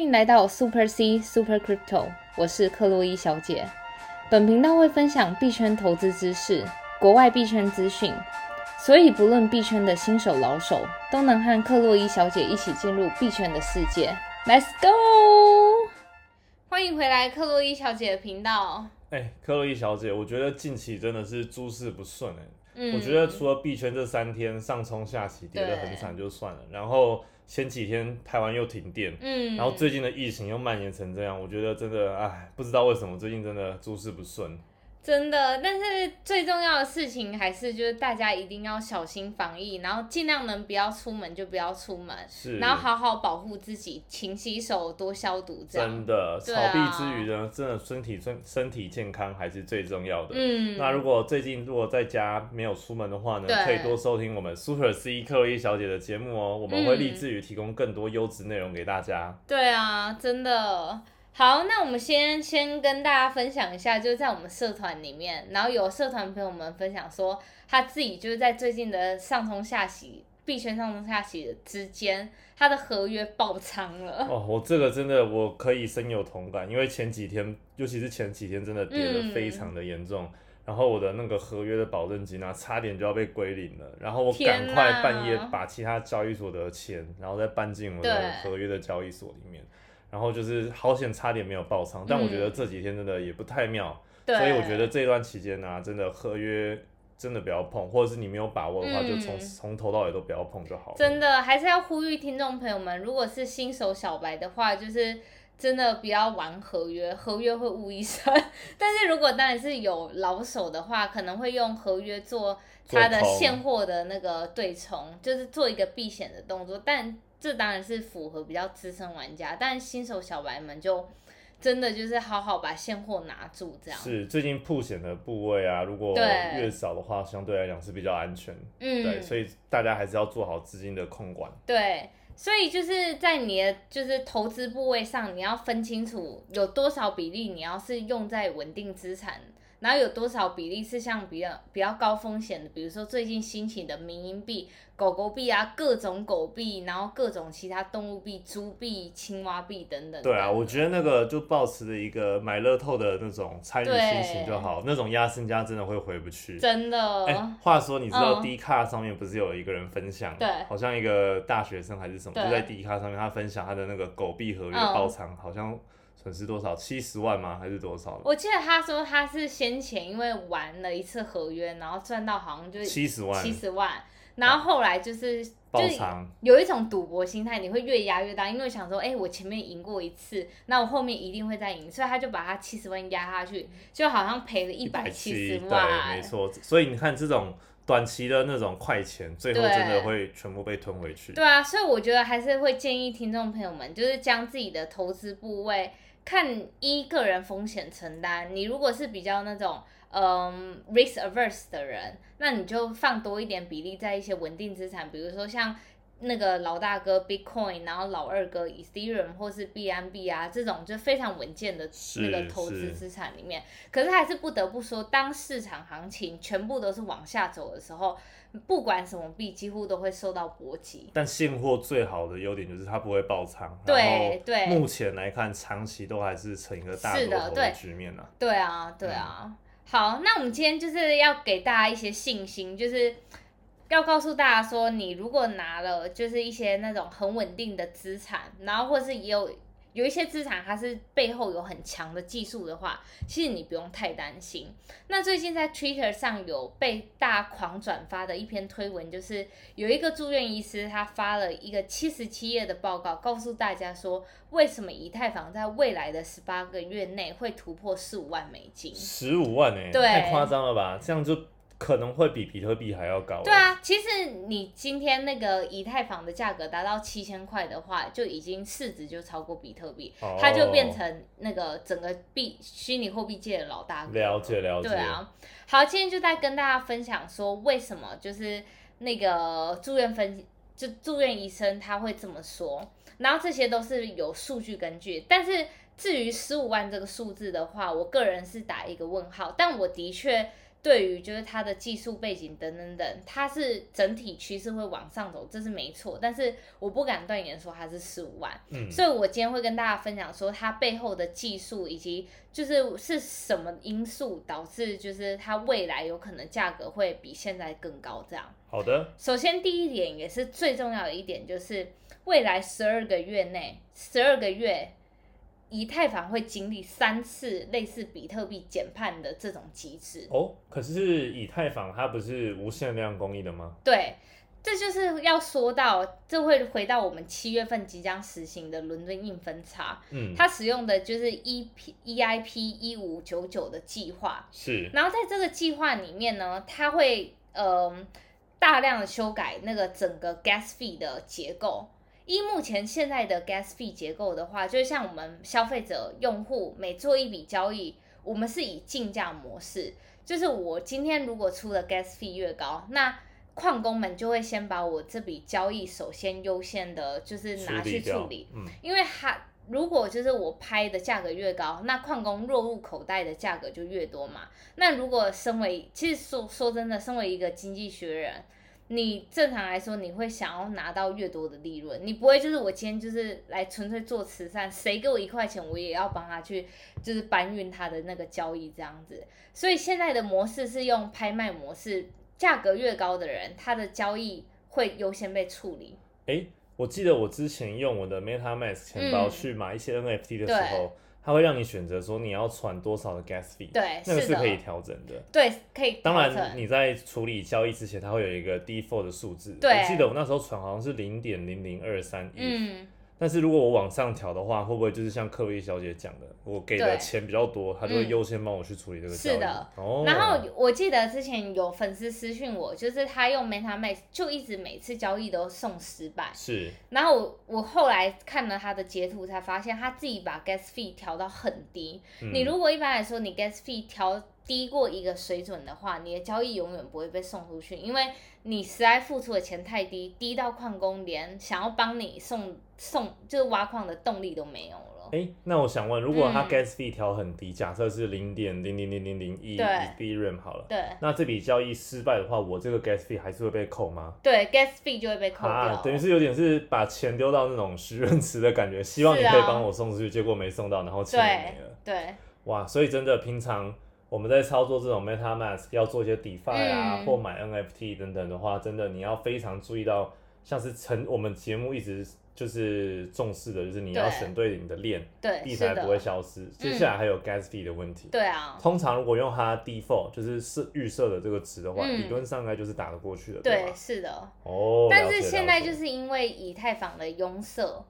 欢迎来到 Super C Super Crypto，我是克洛伊小姐。本频道会分享币圈投资知识、国外币圈资讯，所以不论币圈的新手老手，都能和克洛伊小姐一起进入币圈的世界。Let's go！欢迎回来克洛伊小姐的频道。哎，克洛伊小姐，我觉得近期真的是诸事不顺哎。嗯我觉得除了币圈这三天上冲下起跌得很惨就算了，然后前几天台湾又停电，嗯，然后最近的疫情又蔓延成这样，我觉得真的哎，不知道为什么最近真的诸事不顺。真的，但是最重要的事情还是就是大家一定要小心防疫，然后尽量能不要出门就不要出门，是，然后好好保护自己，勤洗手，多消毒，这样。真的，对啊炒币之余呢，真的身体身身体健康还是最重要的。嗯，那如果最近如果在家没有出门的话呢，可以多收听我们 Super C 克洛伊小姐的节目哦，我们会嗯立志于提供更多优质内容给大家。对啊，真的。好，那我们先先跟大家分享一下，就是在我们社团里面，然后有社团朋友们分享说，他自己就是在最近的上冲下洗币圈上冲下洗的之间，他的合约爆仓了。哦，我这个真的我可以深有同感，因为前几天，尤其是前几天真的跌得嗯非常的严重，然后我的那个合约的保证金啊，差点就要被归零了，然后我天赶快半夜把其他交易所的钱，然后再搬进我的对。合约的交易所里面，然后就是好险差点没有爆仓，但我觉得嗯这几天真的也不太妙，对，所以我觉得这段期间呢、啊真的合约真的不要碰，或者是你没有把握的话，嗯就从从头到尾都不要碰就好了。真的还是要呼吁听众朋友们，如果是新手小白的话，就是真的不要玩合约，合约会误一生。但是如果当然是有老手的话，可能会用合约做它的现货的那个对冲，就是做一个避险的动作。但这当然是符合比较资深玩家，但新手小白们就真的就是好好把现货拿住，这样。是最近铺险的部位啊，如果对越少的话，相对来讲是比较安全。嗯，对，所以大家还是要做好资金的控管。对，所以就是在你的就是投资部位上，你要分清楚有多少比例你要是用在稳定资产，然后有多少比例是像比较比较高风险的，比如说最近兴起的民营币、狗狗币啊，各种狗币，然后各种其他动物币、猪币、青蛙币等等。对啊，我觉得那个就保持着一个买乐透的那种参与心情就好，那种压身家真的会回不去。真的。哎、话说，你知道嗯 D 卡上面不是有一个人分享，对好像一个大学生还是什么，就在 D 卡上面，他分享他的那个狗币合约嗯爆仓，好像损失多少，七十万吗？还是多少？我记得他说他是先前因为玩了一次合约，然后赚到好像就七十万七十万，然后后来就是就是爆仓，有一种赌博心态，你会越压越大，因为想说，哎、我前面赢过一次，那我后面一定会再赢，所以他就把他七十万压下去，就好像赔了一百七十对，万，没错。所以你看这种短期的那种快钱，最后真的会全部被吞回去。对啊，所以我觉得还是会建议听众朋友们，就是将自己的投资部位看依个人风险承担。你如果是比较那种嗯 risk averse 的人，那你就放多一点比例在一些稳定资产，比如说像。那个老大哥 Bitcoin，然后老二哥 Ethereum 或是 BNB 啊，这种就非常稳健的是那个投资资产里面，可是还是不得不说，当市场行情全部都是往下走的时候，不管什么币，几乎都会受到波及。但现货最好的优点就是它不会爆仓，对对目前来看，长期都还是呈一个大是的对多头的局面啊。对啊，对啊。好，那我们今天就是要给大家一些信心，就是要告诉大家说，你如果拿了就是一些那种很稳定的资产，然后或是也有有一些资产它是背后有很强的技术的话，其实你不用太担心。那最近在 Twitter 上有被大家狂转发的一篇推文，就是有一个住院医师他发了一个七十七页的报告，告诉大家说为什么以太坊在未来的十八个月内会突破十五万美金。十五万哎、对太夸张了吧？这样就可能会比比特币还要高。对，啊，其实你今天那个以太坊的价格达到七千块的话，就已经市值就超过比特币，哦它就变成那个整个币虚拟货币界的老大哥。了解了解。对啊，好，今天就在跟大家分享说，为什么就是那个住院分就住院医生他会这么说，然后这些都是有数据根据，但是至于十五万这个数字的话，我个人是打一个问号，但我的确对于就是它的技术背景等等等，它是整体趋势会往上走，这是没错。但是我不敢断言说它是十五万，嗯所以我今天会跟大家分享说它背后的技术以及就是是什么因素导致就是它未来有可能价格会比现在更高这样。好的，首先第一点也是最重要的一点就是未来十二个月内，十二个月。以太坊会经历三次类似比特币减判的这种机制，哦，可是以太坊它不是无限量供应的吗？对，这就是要说到，这会回到我们七月份即将实行的伦敦硬分叉，嗯，它使用的就是 E P E I P 一五九九的计划，是，然后在这个计划里面呢，它会呃大量的修改那个整个 gas fee 的结构。依目前现在的 gas fee 结构的话，就像我们消费者用户每做一笔交易，我们是以竞价模式，就是我今天如果出的 gas fee 越高，那矿工们就会先把我这笔交易首先优先的，就是拿去掉处理，嗯，因为它如果就是我拍的价格越高，那矿工落入口袋的价格就越多嘛。那如果身为，其实说说真的，身为一个经济学人，你正常来说你会想要拿到越多的利润，你不会就是我今天就是来纯粹做慈善，谁给我一块钱，我也要帮他去就是搬运他的那个交易这样子。所以现在的模式是用拍卖模式，价格越高的人，他的交易会优先被处理。哎，我记得我之前用我的 MetaMask 钱包嗯去买一些 NFT 的时对候，它会让你选择说你要传多少的 gas fee，对，那个是可以调整的。对，可以当然，你在处理交易之前，它会有一个 default 的数字。对我记得我那时候传好像是零点零零二三一。嗯，但是如果我往上调的话，会不会就是像克洛伊小姐讲的，我给的钱比较多，她就会嗯优先帮我去处理这个交易？是的哦。然后我记得之前有粉丝私讯我，就是他用 MetaMask 就一直每次交易都送失败，是然后我我后来看了他的截图才发现，他自己把 gas fee 调到很低。嗯你如果一般来说你 gas fee 调低过一个水准的话，你的交易永远不会被送出去，因为你实在付出的钱太低，低到矿工连想要帮你送送就是挖矿的动力都没有了。哎，那我想问，如果它嗯 gas fee 调很低，假设是零点零零零零零一对 Ethereum 好了，对那这笔交易失败的话，我这个 gas fee 还是会被扣吗？对，gas fee 就会被扣掉啊。，等于是有点是把钱丢到那种许愿池的感觉，希望你可以帮我送出去，结果没送到，然后钱也没了。对哇，所以真的平常我们在操作这种 MetaMask 要做一些 DeFi 啊，嗯或买 NFT 等等的话，真的你要非常注意到，像是成我们节目一直就是重视的，就是你要选对你的链，对，币是才不会，消失。接下来还有 Gas fee 的问题。对啊，通常如果用它 default 就是设预设的这个值的话，嗯理论上应该就是打得过去的，对，是的。哦，但是现在就是因为以太坊的拥塞，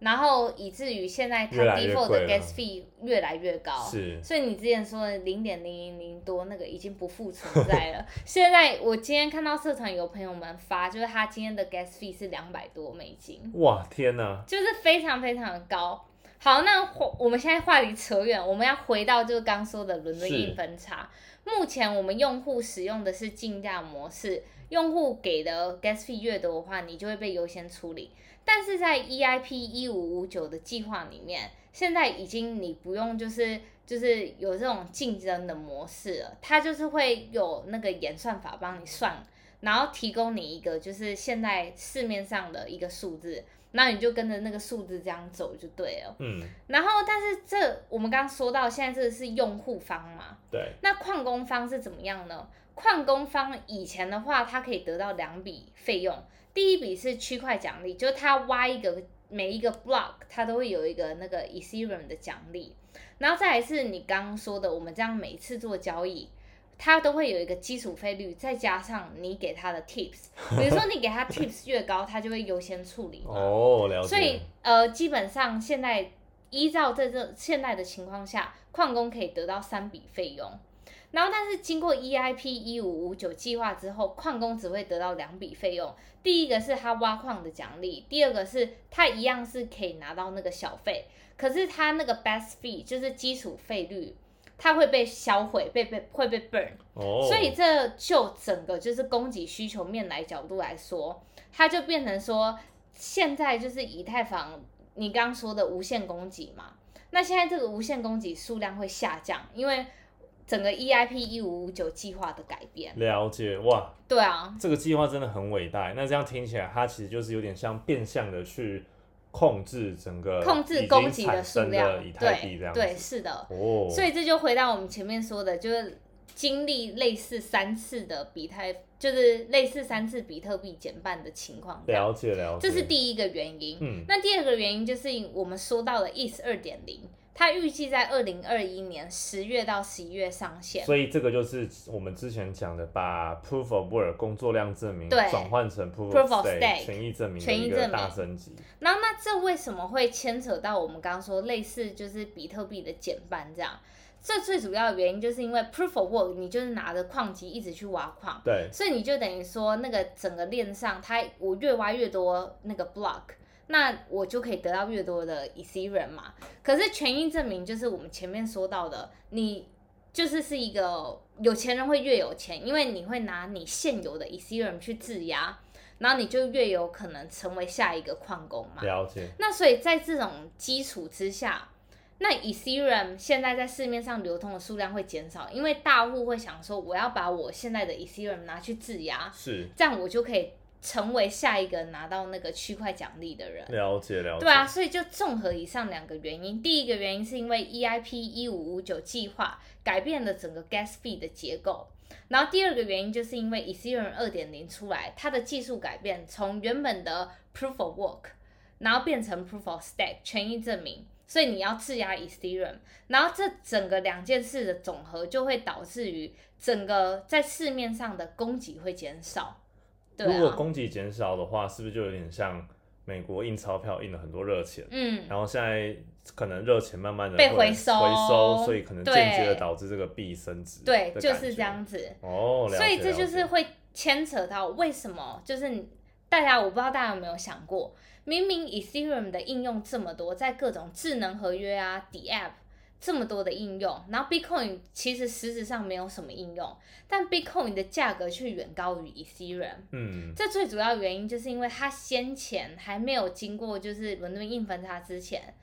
然后以至于现在它 default 的 gas fee 越来越高。是所以你之前说的零点零零零多那个已经不复存在了。现在我今天看到社团有朋友们发，就是他今天的 gas fee 是两百多美金，哇，天哪！就是非常非常的高。好，那话我们现在话题扯远，我们要回到就是刚说的伦敦是硬分叉。目前我们用户使用的是竞价模式，用户给的 gas fee 越多的话，你就会被优先处理。但是在 EIP 一五五九的计划里面，现在已经你不用就是就是有这种竞争的模式了，它就是会有那个演算法帮你算，然后提供你一个就是现在市面上的一个数字，那你就跟着那个数字这样走就对了。嗯，然后，但是这我们刚刚说到，现在这个是用户方嘛，对，那矿工方是怎么样呢？矿工方以前的话，他可以得到两笔费用，第一笔是区块奖励，就是他挖一个每一个 block，他都会有一个那个 Ethereum 的奖励，然后再来是你刚刚说的，我们这样每次做交易。它都会有一个基础费率，再加上你给他的 tips，比如说你给他 tips 越高，他就会优先处理。哦，了解。所以呃，基本上现在依照这这现在的情况下，矿工可以得到三笔费用。然后，但是经过 EIP 一五五九计划之后，矿工只会得到两笔费用。第一个是他挖矿的奖励，第二个是他一样是可以拿到那个小费，可是他那个 base fee 就是基础费率，它会被销毁，被被会被 burn。哦，所以这就整个就是供给需求面来角度来说，它就变成说，现在就是以太坊你刚刚说的无限供给嘛，那现在这个无限供给数量会下降，因为整个 EIP 一五五九计划的改变。了解哇，对啊，这个计划真的很伟大。那这样听起来，它其实就是有点像变相的去控制整个控制供给的数量。对对，是的。哦，所以这就回到我们前面说的，就是经历类似三次的比特，就是类似三次比特币减半的情况。了解了解，这是第一个原因。嗯那第二个原因就是我们说到了 ETH 二点零，它预计在二零二一年十月到十一月上线。所以这个就是我们之前讲的，把 proof of work 工作量证明对转换成 proof Proof stake 权益证明的一个权益证明大升级。然后那这为什么会牵扯到我们刚刚说类似就是比特币的减半这样？这最主要的原因就是因为 proof of work，你就是拿着矿机一直去挖矿，对，所以你就等于说那个整个链上，它我越挖越多那个 block，那我就可以得到越多的 Ethereum 嘛。可是权益证明就是我们前面说到的，你就是是一个有钱人会越有钱，因为你会拿你现有的 Ethereum 去质押，然后你就越有可能成为下一个矿工嘛。了解。那所以在这种基础之下，那 Ethereum 现在在市面上流通的数量会减少，因为大户会想说，我要把我现在的 Ethereum 拿去质押，是这样我就可以成为下一个拿到那个区块奖励的人。了解了解。对啊，所以就综合以上两个原因，第一个原因是因为 EIP 一五五九计划改变了整个 gas fee 的结构，然后第二个原因就是因为 Ethereum 二点零出来，它的技术改变从原本的 Proof of Work，然后变成 Proof of Stake 权益证明，所以你要质押 Ethereum，然后这整个两件事的总和就会导致于整个在市面上的供给会减少。对如果啊，供给减少的话，是不是就有点像美国印钞票印了很多热钱，嗯，然后现在可能热钱慢慢的被回收回收，所以可能间接的导致这个币升值。对，就是这。样子。哦，所以这就是会牵扯到为什么，就是大家我不知道大家有没有想过，明明 Ethereum 的应用这么多，在各种智能合约啊、D App 这么多的应用，然后 Bitcoin 其实实质上没有什么应用，但 Bitcoin 的价格却远高于 Ethereum。嗯，这最主要原因就是因为它先前还没有经过就是伦敦硬分叉之前，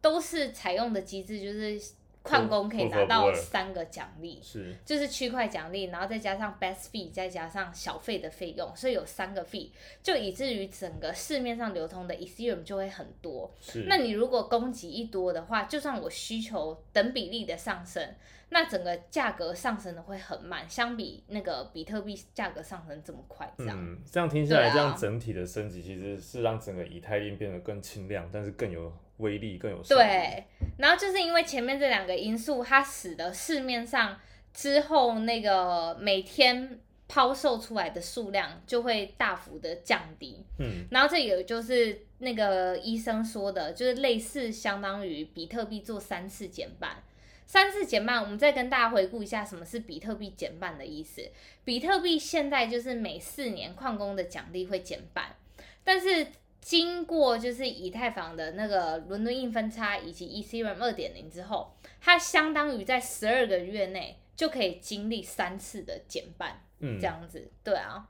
都是采用的机制就是矿工可以拿到三个奖励。是就是区块奖励，然后再加上 best fee，再加上小费的费用，所以有三个 fee，就以至于整个市面上流通的 Ethereum 就会很多。是。那你如果供给一多的话，就算我需求等比例的上升，那整个价格上升的会很慢，相比那个比特币价格上升这么快，这样。嗯，这样听下来，啊这样整体的升级其实是让整个以太链变得更轻量，但是更有威力，更有。对，然后就是因为前面这两个因素，它使得市面上之后那个每天抛售出来的数量就会大幅的降低。嗯，然后这也就是那个医生说的，就是类似相当于比特币做三次减半。三次减半，我们再跟大家回顾一下什么是比特币减半的意思。比特币现在就是每四年矿工的奖励会减半，但是经过就是以太坊的那个伦敦硬分叉以及 Ethereum 二点零之后，它相当于在十二个月内就可以经历三次的减半，嗯这样子，对啊。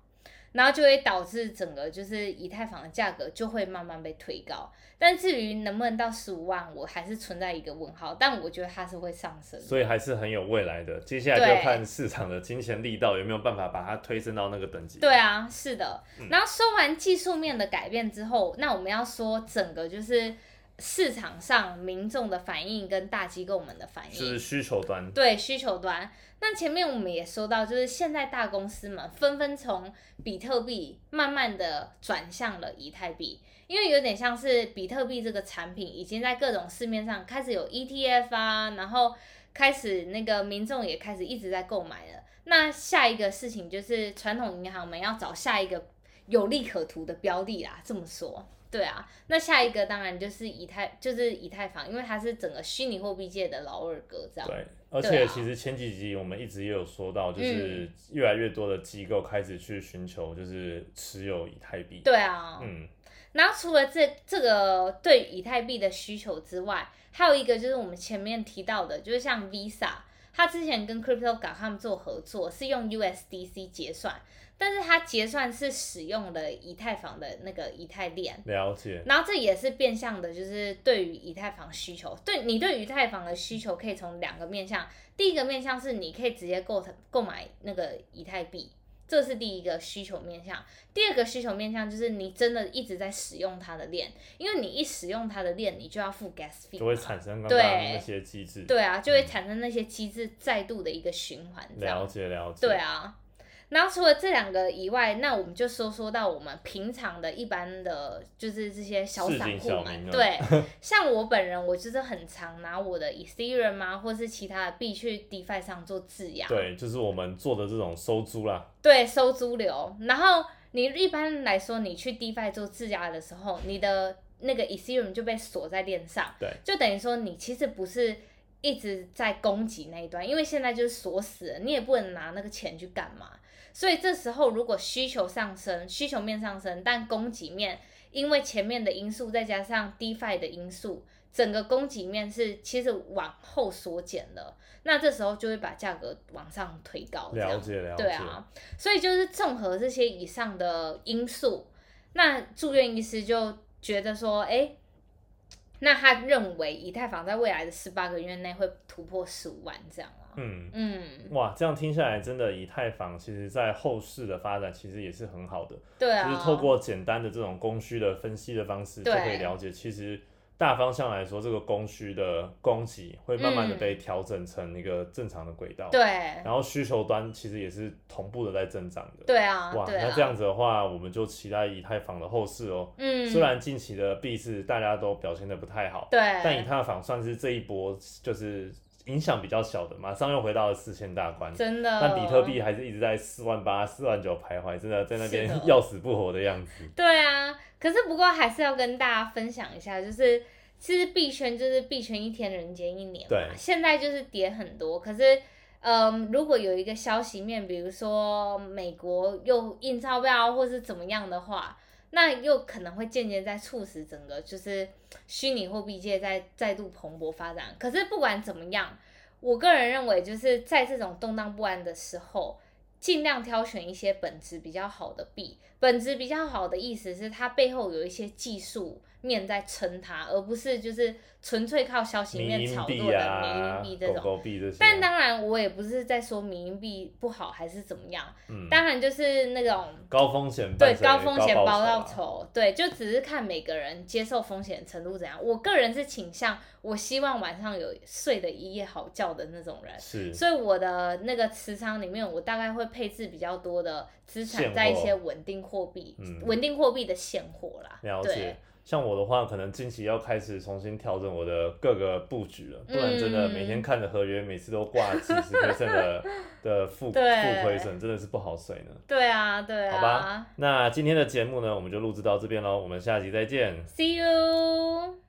然后就会导致整个就是以太坊的价格就会慢慢被推高，但至于能不能到十五万，我还是存在一个问号，但我觉得它是会上升。所以还是很有未来的。接下来对就看市场的金钱力道有没有办法把它推升到那个等级。对啊，是的。然后说完技术面的改变之后，那我们要说整个就是市场上民众的反应跟大机构们的反应。就是需求端。对需求端。那前面我们也说到，就是现在大公司们纷纷从比特币慢慢的转向了以太币，因为有点像是比特币这个产品已经在各种市面上开始有 ETF 啊，然后开始那个民众也开始一直在购买了。那下一个事情就是传统银行们要找下一个有利可图的标的啦，这么说。对啊，那下一个当然就是以太，就是以太坊，因为它是整个虚拟货币界的老二哥，这样。对，而且其实前几集我们一直也有说到，就是越来越多的机构开始去寻求，就是持有以太币。对啊，嗯，然后除了这这个对以太币的需求之外，还有一个就是我们前面提到的，就是像 Visa，它之前跟 Crypto 港他们做合作，是用 USDC 结算，但是他结算是使用了以太坊的那个以太链。了解，然后这也是变相的，就是对于以太坊需求，对你对以太坊的需求可以从两个面向，第一个面向是你可以直接购购买那个以太币，这是第一个需求面向。第二个需求面向就是你真的一直在使用它的链，因为你一使用它的链，你就要付 gas fee，就会产生刚刚那些机制。对啊，就会产生那些机制再度的一个循环，了解了解。对啊。然后除了这两个以外，那我们就说说到我们平常的一般的，就是这些小散户们，对，像我本人，我就是很常拿我的 Ethereum 啊，或是其他的币去 DeFi 上做质押，对，就是我们做的这种收租啦，对，收租流。然后你一般来说，你去 DeFi 做质押的时候，你的那个 Ethereum 就被锁在链上，对，就等于说你其实不是一直在攻击那一端，因为现在就是锁死了，你也不能拿那个钱去干嘛。所以这时候如果需求上升，需求面上升，但供给面因为前面的因素再加上 DeFi 的因素，整个供给面是其实往后缩减了，那这时候就会把价格往上推高。了解了解。对啊，所以就是综合这些以上的因素，那住院医师就觉得说，哎、那他认为以太坊在未来的十八个月内会突破十五万这样啊。嗯，嗯，哇，这样听下来，真的以太坊其实在后市的发展其实也是很好的，对啊，就是透过简单的这种供需的分析的方式，就可以了解，其实大方向来说，这个供需的供给会慢慢的嗯。被调整成一个正常的轨道，对。然后需求端其实也是同步的在增长的。对啊，哇，啊，那这样子的话，我们就期待以太坊的后市哦。嗯，虽然近期的币市大家都表现的不太好，对，但以太坊算是这一波就是影响比较小的，马上又回到了四千大关。真的，但比特币还是一直在四万八、四万九徘徊，真的在那边 要死不活的样子。对啊，可是不过还是要跟大家分享一下，就是其实币圈就是币圈一天人间一年嘛对，现在就是跌很多，可是。嗯，如果有一个消息面，比如说美国又印钞票或是怎么样的话，那又可能会渐渐在促使整个就是虚拟货币界在再度蓬勃发展。可是不管怎么样，我个人认为就是在这种动荡不安的时候，尽量挑选一些本质比较好的币。本质比较好的意思是它背后有一些技术面在撑它，而不是就是纯粹靠消息面炒作的啊迷因币、这种。狗币这些，但当然，我也不是在说迷因币不好还是怎么样，嗯，当然就是那种高风险对高风险包到啊酬，对，就只是看每个人接受风险程度怎样。我个人是倾向，我希望晚上有睡得一夜好觉的那种人，是所以我的那个持仓里面，我大概会配置比较多的资产在一些稳定货币、嗯稳定货币的现货啦。对了解。像我的话，可能近期要开始重新调整我的各个布局了，不然真的嗯每天看着合约，每次都挂几十 percent 的的负负亏损，真的是不好睡呢。对啊，对啊。好吧，那今天的节目呢，我们就录制到这边喽，我们下集再见。See you。